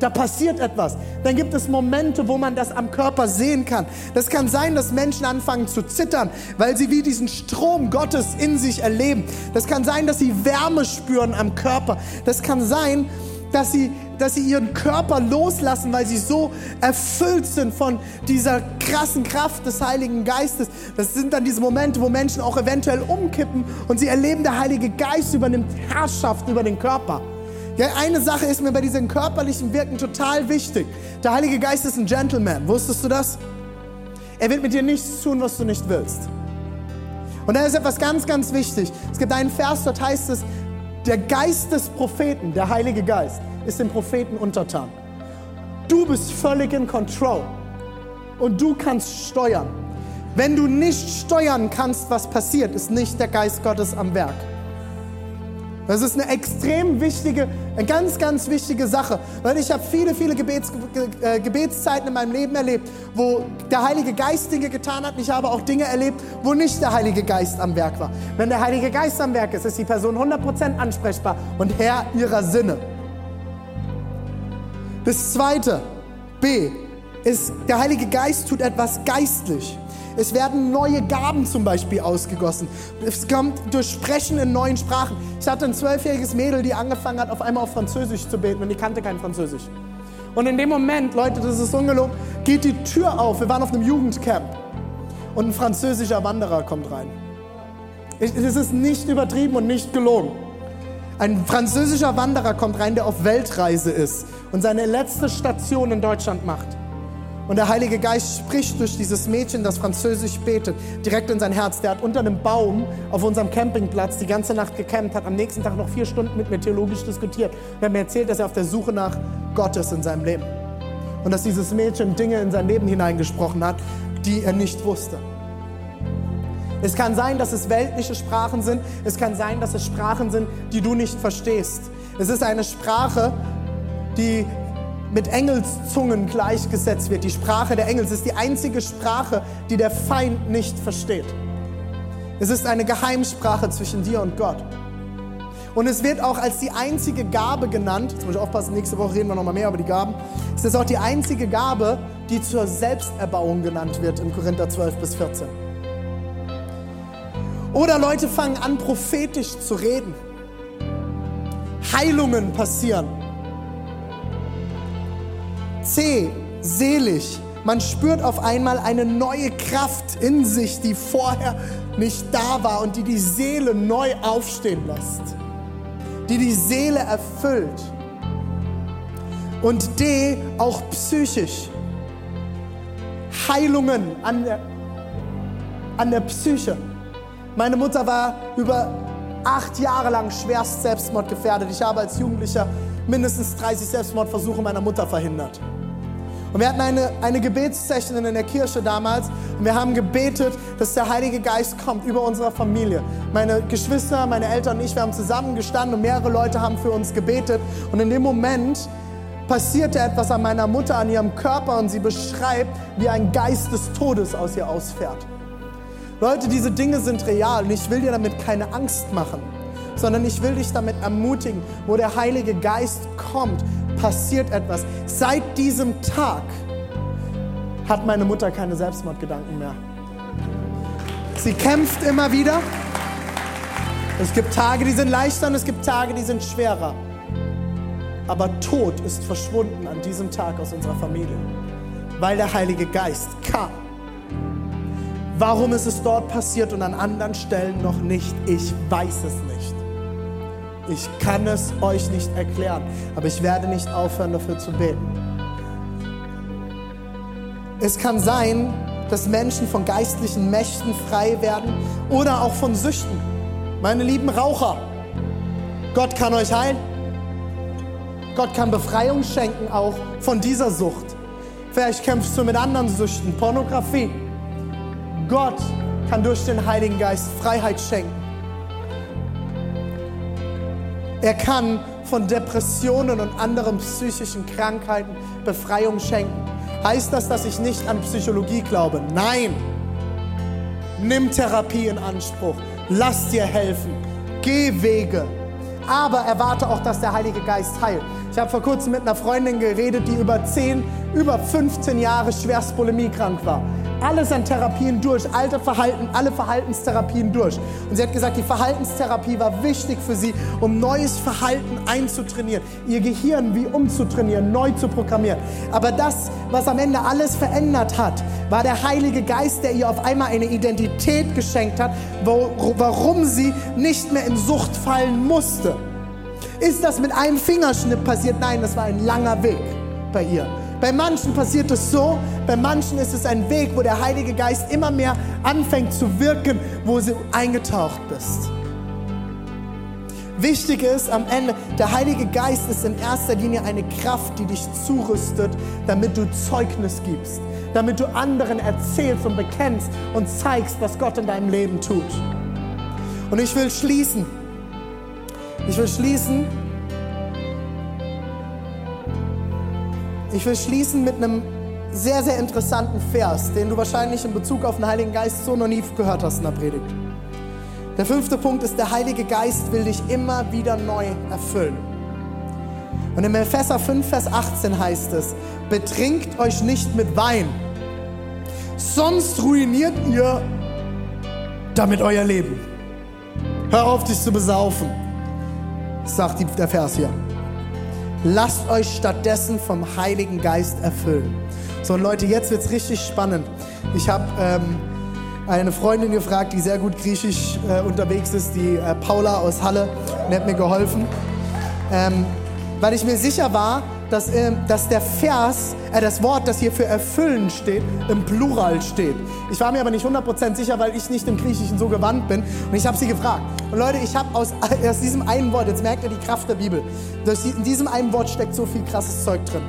Da passiert etwas. Dann gibt es Momente, wo man das am Körper sehen kann. Das kann sein, dass Menschen anfangen zu zittern, weil sie wie diesen Strom Gottes in sich erleben. Das kann sein, dass sie Wärme spüren am Körper. Das kann sein, dass sie, dass sie ihren Körper loslassen, weil sie so erfüllt sind von dieser krassen Kraft des Heiligen Geistes. Das sind dann diese Momente, wo Menschen auch eventuell umkippen und sie erleben, der Heilige Geist übernimmt Herrschaft über den Körper. Ja, eine Sache ist mir bei diesem körperlichen Wirken total wichtig. Der Heilige Geist ist ein Gentleman. Wusstest du das? Er wird mit dir nichts tun, was du nicht willst. Und da ist etwas ganz, ganz wichtig. Es gibt einen Vers, dort heißt es, der Geist des Propheten, der Heilige Geist, ist dem Propheten untertan. Du bist völlig in Control und du kannst steuern. Wenn du nicht steuern kannst, was passiert, ist nicht der Geist Gottes am Werk. Das ist eine extrem wichtige, eine ganz, ganz wichtige Sache. Weil ich habe viele, viele Gebets, äh, Gebetszeiten in meinem Leben erlebt, wo der Heilige Geist Dinge getan hat. Ich habe auch Dinge erlebt, wo nicht der Heilige Geist am Werk war. Wenn der Heilige Geist am Werk ist, ist die Person 100% ansprechbar und Herr ihrer Sinne. Das zweite, B, ist, der Heilige Geist tut etwas geistlich. Es werden neue Gaben zum Beispiel ausgegossen. Es kommt durch Sprechen in neuen Sprachen. Ich hatte ein zwölfjähriges Mädel, die angefangen hat, auf einmal auf Französisch zu beten und die kannte kein Französisch. Und in dem Moment, Leute, das ist ungelogen, geht die Tür auf. Wir waren auf einem Jugendcamp und ein französischer Wanderer kommt rein. Es ist nicht übertrieben und nicht gelogen. Ein französischer Wanderer kommt rein, der auf Weltreise ist und seine letzte Station in Deutschland macht. Und der Heilige Geist spricht durch dieses Mädchen, das Französisch betet, direkt in sein Herz. Der hat unter einem Baum auf unserem Campingplatz die ganze Nacht gecampt, hat am nächsten Tag noch vier Stunden mit mir theologisch diskutiert und hat mir erzählt, dass er auf der Suche nach Gott ist in seinem Leben. Und dass dieses Mädchen Dinge in sein Leben hineingesprochen hat, die er nicht wusste. Es kann sein, dass es weltliche Sprachen sind. Es kann sein, dass es Sprachen sind, die du nicht verstehst. Es ist eine Sprache, die mit Engelszungen gleichgesetzt wird. Die Sprache der Engel ist die einzige Sprache, die der Feind nicht versteht. Es ist eine Geheimsprache zwischen dir und Gott. Und es wird auch als die einzige Gabe genannt, jetzt muss ich aufpassen, nächste Woche reden wir nochmal mehr über die Gaben, es ist auch die einzige Gabe, die zur Selbsterbauung genannt wird in Korinther 12 bis 14. Oder Leute fangen an, prophetisch zu reden. Heilungen passieren. C, selig. Man spürt auf einmal eine neue Kraft in sich, die vorher nicht da war und die die Seele neu aufstehen lässt, die die Seele erfüllt. Und D, auch psychisch. Heilungen an der, an der Psyche. Meine Mutter war über acht Jahre lang schwerst selbstmordgefährdet. Ich habe als Jugendlicher mindestens 30 Selbstmordversuche meiner Mutter verhindert. Und wir hatten eine, eine Gebetssession in der Kirche damals und wir haben gebetet, dass der Heilige Geist kommt über unsere Familie. Meine Geschwister, meine Eltern und ich, wir haben zusammengestanden und mehrere Leute haben für uns gebetet. Und in dem Moment passierte etwas an meiner Mutter, an ihrem Körper und sie beschreibt, wie ein Geist des Todes aus ihr ausfährt. Leute, diese Dinge sind real und ich will dir damit keine Angst machen, sondern ich will dich damit ermutigen, wo der Heilige Geist kommt, passiert etwas. Seit diesem Tag hat meine Mutter keine Selbstmordgedanken mehr. Sie kämpft immer wieder. Es gibt Tage, die sind leichter und es gibt Tage, die sind schwerer. Aber Tod ist verschwunden an diesem Tag aus unserer Familie, weil der Heilige Geist kam. Warum ist es dort passiert und an anderen Stellen noch nicht? Ich weiß es nicht. Ich kann es euch nicht erklären, aber ich werde nicht aufhören, dafür zu beten. Es kann sein, dass Menschen von geistlichen Mächten frei werden oder auch von Süchten. Meine lieben Raucher, Gott kann euch heilen. Gott kann Befreiung schenken auch von dieser Sucht. Vielleicht kämpfst du mit anderen Süchten, Pornografie. Gott kann durch den Heiligen Geist Freiheit schenken. Er kann von Depressionen und anderen psychischen Krankheiten Befreiung schenken. Heißt das, dass ich nicht an Psychologie glaube? Nein. Nimm Therapie in Anspruch. Lass dir helfen. Geh Wege. Aber erwarte auch, dass der Heilige Geist heilt. Ich habe vor kurzem mit einer Freundin geredet, die über 10, über 15 Jahre schwerst bulimiekrank war alles an Therapien durch, alte Verhalten, alle Verhaltenstherapien durch. Und sie hat gesagt, die Verhaltenstherapie war wichtig für sie, um neues Verhalten einzutrainieren, ihr Gehirn wie umzutrainieren, neu zu programmieren. Aber das, was am Ende alles verändert hat, war der Heilige Geist, der ihr auf einmal eine Identität geschenkt hat, wo, warum sie nicht mehr in Sucht fallen musste. Ist das mit einem Fingerschnipp passiert? Nein, das war ein langer Weg bei ihr. Bei manchen passiert es so, bei manchen ist es ein Weg, wo der Heilige Geist immer mehr anfängt zu wirken, wo du eingetaucht bist. Wichtig ist am Ende, der Heilige Geist ist in erster Linie eine Kraft, die dich zurüstet, damit du Zeugnis gibst, damit du anderen erzählst und bekennst und zeigst, was Gott in deinem Leben tut. Und ich will schließen. Ich will schließen Ich will schließen mit einem sehr, sehr interessanten Vers, den du wahrscheinlich in Bezug auf den Heiligen Geist so noch nie gehört hast in der Predigt. Der fünfte Punkt ist, der Heilige Geist will dich immer wieder neu erfüllen. Und im Epheser 5, Vers 18 heißt es, betrinkt euch nicht mit Wein, sonst ruiniert ihr damit euer Leben. Hör auf, dich zu besaufen, sagt der Vers hier. Lasst euch stattdessen vom Heiligen Geist erfüllen. So, und Leute, jetzt wird es richtig spannend. Ich habe ähm, eine Freundin gefragt, die sehr gut griechisch äh, unterwegs ist, die äh, Paula aus Halle, und hat mir geholfen. Ähm, weil ich mir sicher war, dass, äh, dass der Vers, äh, das Wort, das hier für erfüllen steht, im Plural steht. Ich war mir aber nicht 100% sicher, weil ich nicht im Griechischen so gewandt bin. Und ich habe sie gefragt. Und Leute, ich habe aus, [laughs] aus diesem einen Wort, jetzt merkt ihr die Kraft der Bibel, in diesem einen Wort steckt so viel krasses Zeug drin.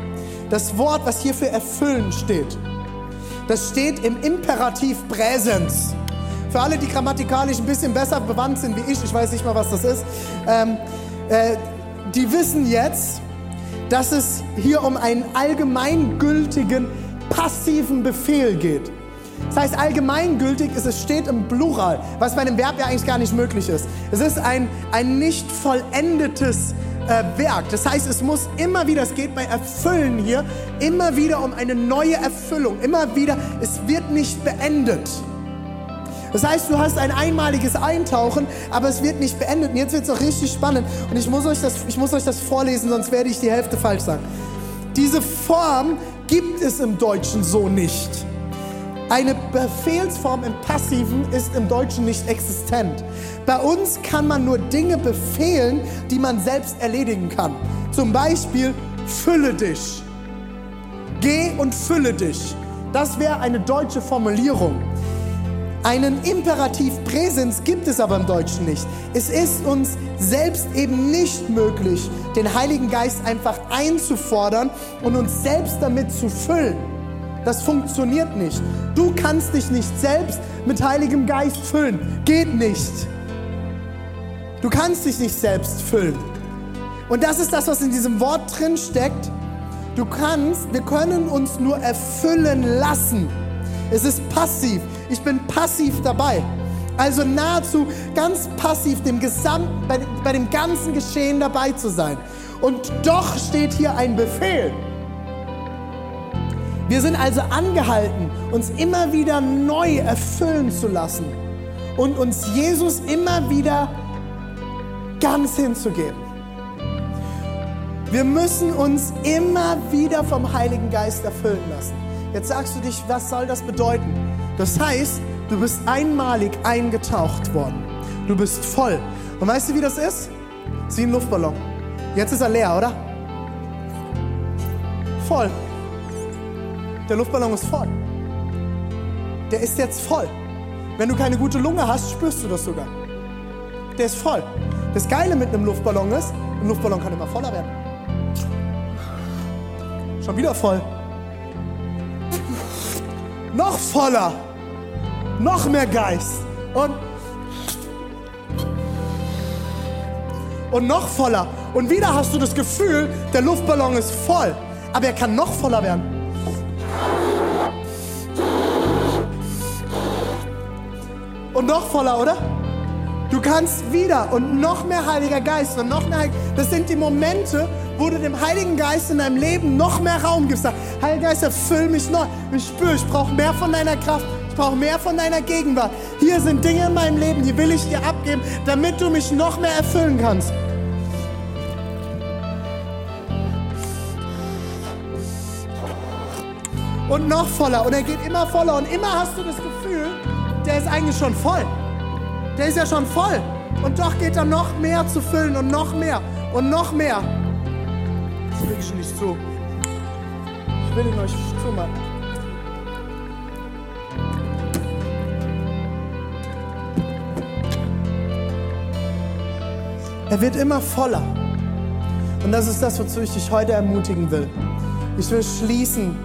Das Wort, was hier für erfüllen steht, das steht im Imperativ Präsens. Für alle, die grammatikalisch ein bisschen besser bewandt sind wie ich, ich weiß nicht mal, was das ist, ähm, äh, die wissen jetzt, dass es hier um einen allgemeingültigen passiven Befehl geht. Das heißt, allgemeingültig ist, es steht im Plural, was bei einem Verb ja eigentlich gar nicht möglich ist. Es ist ein, ein nicht vollendetes äh, Werk. Das heißt, es muss immer wieder, es geht bei Erfüllen hier, immer wieder um eine neue Erfüllung. Immer wieder, es wird nicht beendet. Das heißt, du hast ein einmaliges Eintauchen, aber es wird nicht beendet. Und jetzt wird es auch richtig spannend. Und ich muss, euch das, ich muss euch das vorlesen, sonst werde ich die Hälfte falsch sagen. Diese Form gibt es im Deutschen so nicht. Eine Befehlsform im Passiven ist im Deutschen nicht existent. Bei uns kann man nur Dinge befehlen, die man selbst erledigen kann. Zum Beispiel, fülle dich. Geh und fülle dich. Das wäre eine deutsche Formulierung. Einen Imperativ Präsens gibt es aber im Deutschen nicht. Es ist uns selbst eben nicht möglich, den Heiligen Geist einfach einzufordern und uns selbst damit zu füllen. Das funktioniert nicht. Du kannst dich nicht selbst mit Heiligem Geist füllen. Geht nicht. Du kannst dich nicht selbst füllen. Und das ist das, was in diesem Wort drin steckt. Du kannst, wir können uns nur erfüllen lassen. Es ist passiv. Ich bin passiv dabei. Also nahezu ganz passiv dem Gesamt, bei, bei dem ganzen Geschehen dabei zu sein. Und doch steht hier ein Befehl. Wir sind also angehalten, uns immer wieder neu erfüllen zu lassen und uns Jesus immer wieder ganz hinzugeben. Wir müssen uns immer wieder vom Heiligen Geist erfüllen lassen. Jetzt sagst du dich, was soll das bedeuten? Das heißt, du bist einmalig eingetaucht worden. Du bist voll. Und weißt du, wie das ist? Das ist ein Luftballon. Jetzt ist er leer, oder? Voll. Der Luftballon ist voll. Der ist jetzt voll. Wenn du keine gute Lunge hast, spürst du das sogar. Der ist voll. Das Geile mit einem Luftballon ist, ein Luftballon kann immer voller werden. Schon wieder voll noch voller, noch mehr Geist und, und noch voller Und wieder hast du das Gefühl, der Luftballon ist voll, aber er kann noch voller werden. Und noch voller, oder? Du kannst wieder und noch mehr Heiliger Geist und noch mehr. Das sind die Momente, wo du dem Heiligen Geist in deinem Leben noch mehr Raum gibst. Heiliger Geist, erfüll mich neu. Ich spüre, ich brauche mehr von deiner Kraft. Ich brauche mehr von deiner Gegenwart. Hier sind Dinge in meinem Leben, die will ich dir abgeben, damit du mich noch mehr erfüllen kannst. Und noch voller. Und er geht immer voller. Und immer hast du das Gefühl, der ist eigentlich schon voll. Der ist ja schon voll. Und doch geht er noch mehr zu füllen und noch mehr und noch mehr. Das will ich nicht zu. Ich will ihn euch zumachen. Er wird immer voller. Und das ist das, wozu ich dich heute ermutigen will. Ich will schließen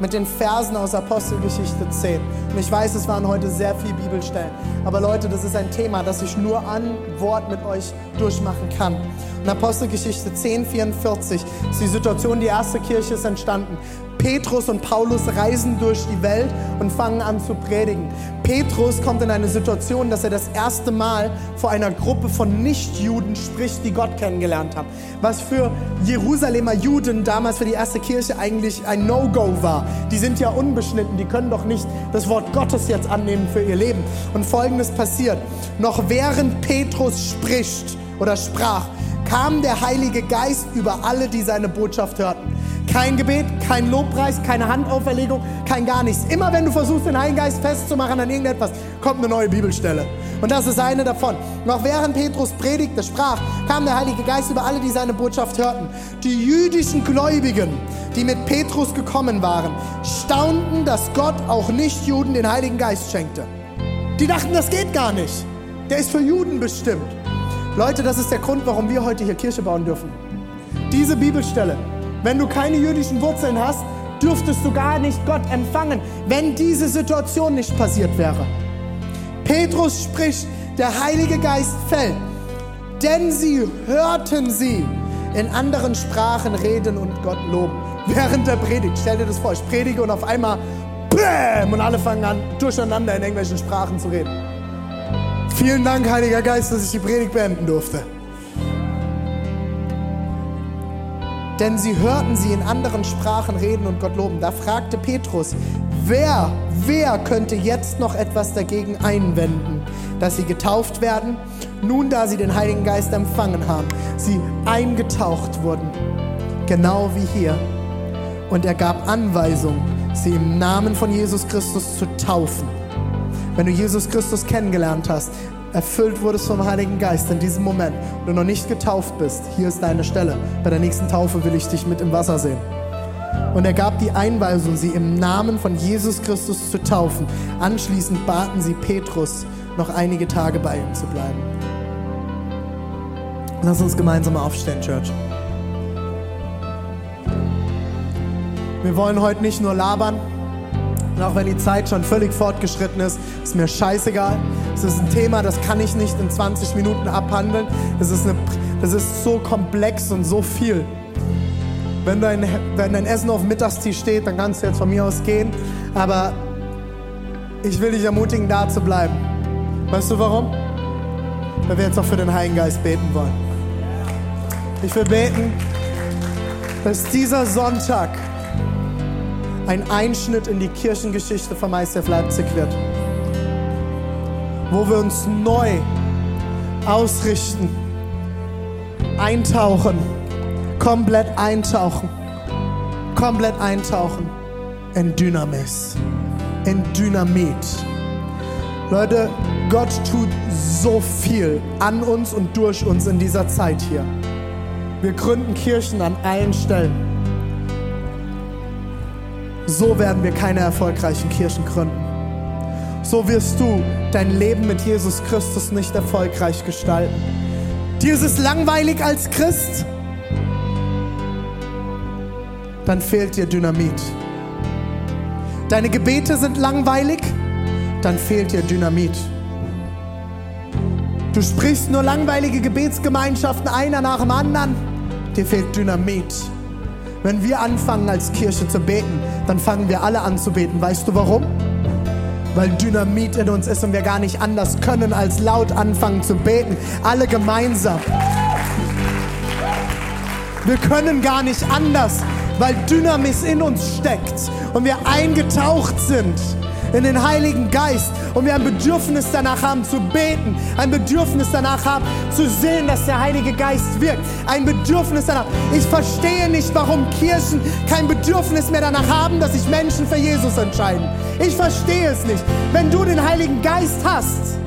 mit den Versen aus Apostelgeschichte 10. Und ich weiß, es waren heute sehr viele Bibelstellen. Aber Leute, das ist ein Thema, das ich nur an Wort mit euch durchmachen kann. In Apostelgeschichte 10, 44 ist die Situation, die erste Kirche ist entstanden. Petrus und Paulus reisen durch die Welt und fangen an zu predigen. Petrus kommt in eine Situation, dass er das erste Mal vor einer Gruppe von Nichtjuden spricht, die Gott kennengelernt haben. Was für Jerusalemer Juden damals für die erste Kirche eigentlich ein No-Go war. Die sind ja unbeschnitten, die können doch nicht das Wort Gottes jetzt annehmen für ihr Leben. Und folgendes passiert. Noch während Petrus spricht oder sprach, kam der Heilige Geist über alle, die seine Botschaft hörten. Kein Gebet, kein Lobpreis, keine Handauferlegung, kein gar nichts. Immer wenn du versuchst, den Heiligen Geist festzumachen an irgendetwas, kommt eine neue Bibelstelle. Und das ist eine davon. Noch während Petrus predigte, sprach, kam der Heilige Geist über alle, die seine Botschaft hörten. Die jüdischen Gläubigen, die mit Petrus gekommen waren, staunten, dass Gott auch Nichtjuden den Heiligen Geist schenkte. Die dachten, das geht gar nicht. Der ist für Juden bestimmt. Leute, das ist der Grund, warum wir heute hier Kirche bauen dürfen. Diese Bibelstelle. Wenn du keine jüdischen Wurzeln hast, dürftest du gar nicht Gott empfangen, wenn diese Situation nicht passiert wäre. Petrus spricht, der Heilige Geist fällt, denn sie hörten sie in anderen Sprachen reden und Gott loben. Während der Predigt, stell dir das vor, ich predige und auf einmal BÄM und alle fangen an, durcheinander in irgendwelchen Sprachen zu reden. Vielen Dank, Heiliger Geist, dass ich die Predigt beenden durfte. Denn sie hörten sie in anderen Sprachen reden und Gott loben. Da fragte Petrus, wer, wer könnte jetzt noch etwas dagegen einwenden, dass sie getauft werden, nun da sie den Heiligen Geist empfangen haben, sie eingetaucht wurden, genau wie hier. Und er gab Anweisung, sie im Namen von Jesus Christus zu taufen. Wenn du Jesus Christus kennengelernt hast, erfüllt wurdest vom Heiligen Geist in diesem Moment und du noch nicht getauft bist, hier ist deine Stelle. Bei der nächsten Taufe will ich dich mit im Wasser sehen. Und er gab die Einweisung, sie im Namen von Jesus Christus zu taufen. Anschließend baten sie Petrus, noch einige Tage bei ihm zu bleiben. Lass uns gemeinsam aufstehen, Church. Wir wollen heute nicht nur labern, und auch wenn die Zeit schon völlig fortgeschritten ist, ist mir scheißegal. Es ist ein Thema, das kann ich nicht in 20 Minuten abhandeln. Das ist, eine, das ist so komplex und so viel. Wenn dein, wenn dein Essen auf dem Mittagstisch steht, dann kannst du jetzt von mir aus gehen. Aber ich will dich ermutigen, da zu bleiben. Weißt du warum? Weil wir jetzt auch für den Heiligen Geist beten wollen. Ich will beten, dass dieser Sonntag ein Einschnitt in die Kirchengeschichte von ICF Leipzig wird, wo wir uns neu ausrichten, eintauchen, komplett eintauchen, komplett eintauchen in Dynamis, in Dynamit. Leute, Gott tut so viel an uns und durch uns in dieser Zeit hier. Wir gründen Kirchen an allen Stellen. So werden wir keine erfolgreichen Kirchen gründen. So wirst du dein Leben mit Jesus Christus nicht erfolgreich gestalten. Dir ist es langweilig als Christ, dann fehlt dir Dynamit. Deine Gebete sind langweilig, dann fehlt dir Dynamit. Du sprichst nur langweilige Gebetsgemeinschaften einer nach dem anderen. Dir fehlt Dynamit. Wenn wir anfangen als Kirche zu beten, dann fangen wir alle an zu beten. Weißt du warum? Weil Dynamit in uns ist und wir gar nicht anders können, als laut anfangen zu beten. Alle gemeinsam. Wir können gar nicht anders, weil Dynamis in uns steckt und wir eingetaucht sind in den Heiligen Geist und wir ein Bedürfnis danach haben zu beten, ein Bedürfnis danach haben zu sehen, dass der Heilige Geist wirkt, ein Bedürfnis danach. Ich verstehe nicht, warum Kirchen kein Bedürfnis mehr danach haben, dass sich Menschen für Jesus entscheiden. Ich verstehe es nicht. Wenn du den Heiligen Geist hast,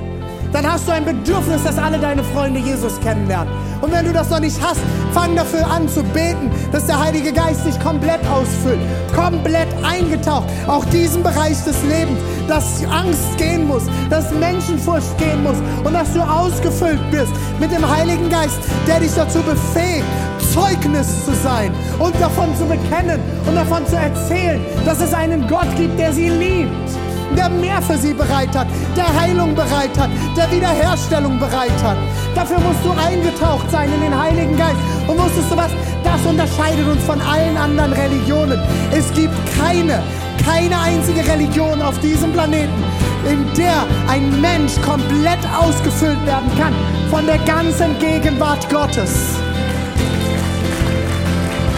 dann hast du ein Bedürfnis, dass alle deine Freunde Jesus kennenlernen. Und wenn du das noch nicht hast, fang dafür an zu beten, dass der Heilige Geist dich komplett ausfüllt, komplett eingetaucht. Auch diesen Bereich des Lebens, dass Angst gehen muss, dass Menschenfurcht gehen muss und dass du ausgefüllt bist mit dem Heiligen Geist, der dich dazu befähigt, Zeugnis zu sein und davon zu bekennen und davon zu erzählen, dass es einen Gott gibt, der sie liebt der mehr für sie bereit hat, der Heilung bereit hat, der Wiederherstellung bereit hat. Dafür musst du eingetaucht sein in den Heiligen Geist. Und wusstest du was? Das unterscheidet uns von allen anderen Religionen. Es gibt keine, keine einzige Religion auf diesem Planeten, in der ein Mensch komplett ausgefüllt werden kann von der ganzen Gegenwart Gottes.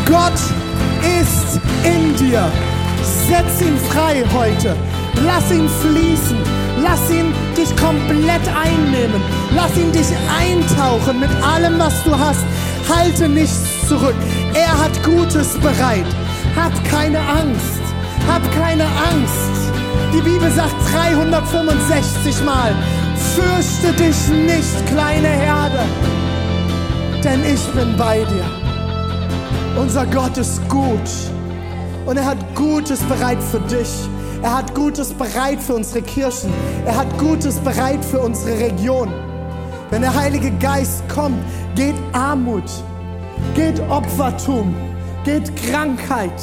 Gott ist in dir. Setz ihn frei heute. Lass ihn fließen. Lass ihn dich komplett einnehmen. Lass ihn dich eintauchen mit allem, was du hast. Halte nichts zurück. Er hat Gutes bereit. Hab keine Angst. Hab keine Angst. Die Bibel sagt 365 Mal, fürchte dich nicht, kleine Herde, denn ich bin bei dir. Unser Gott ist gut und er hat Gutes bereit für dich. Er hat Gutes bereit für unsere Kirchen. Er hat Gutes bereit für unsere Region. Wenn der Heilige Geist kommt, geht Armut, geht Opfertum, geht Krankheit.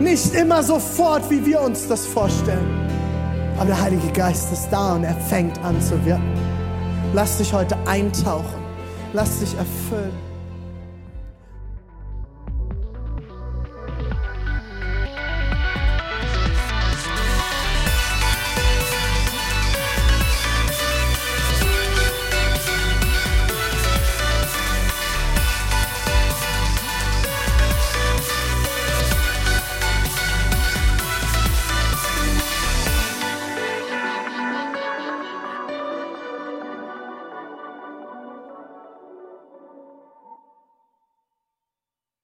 Nicht immer sofort, wie wir uns das vorstellen. Aber der Heilige Geist ist da und er fängt an zu wirken. Lass dich heute eintauchen. Lass dich erfüllen.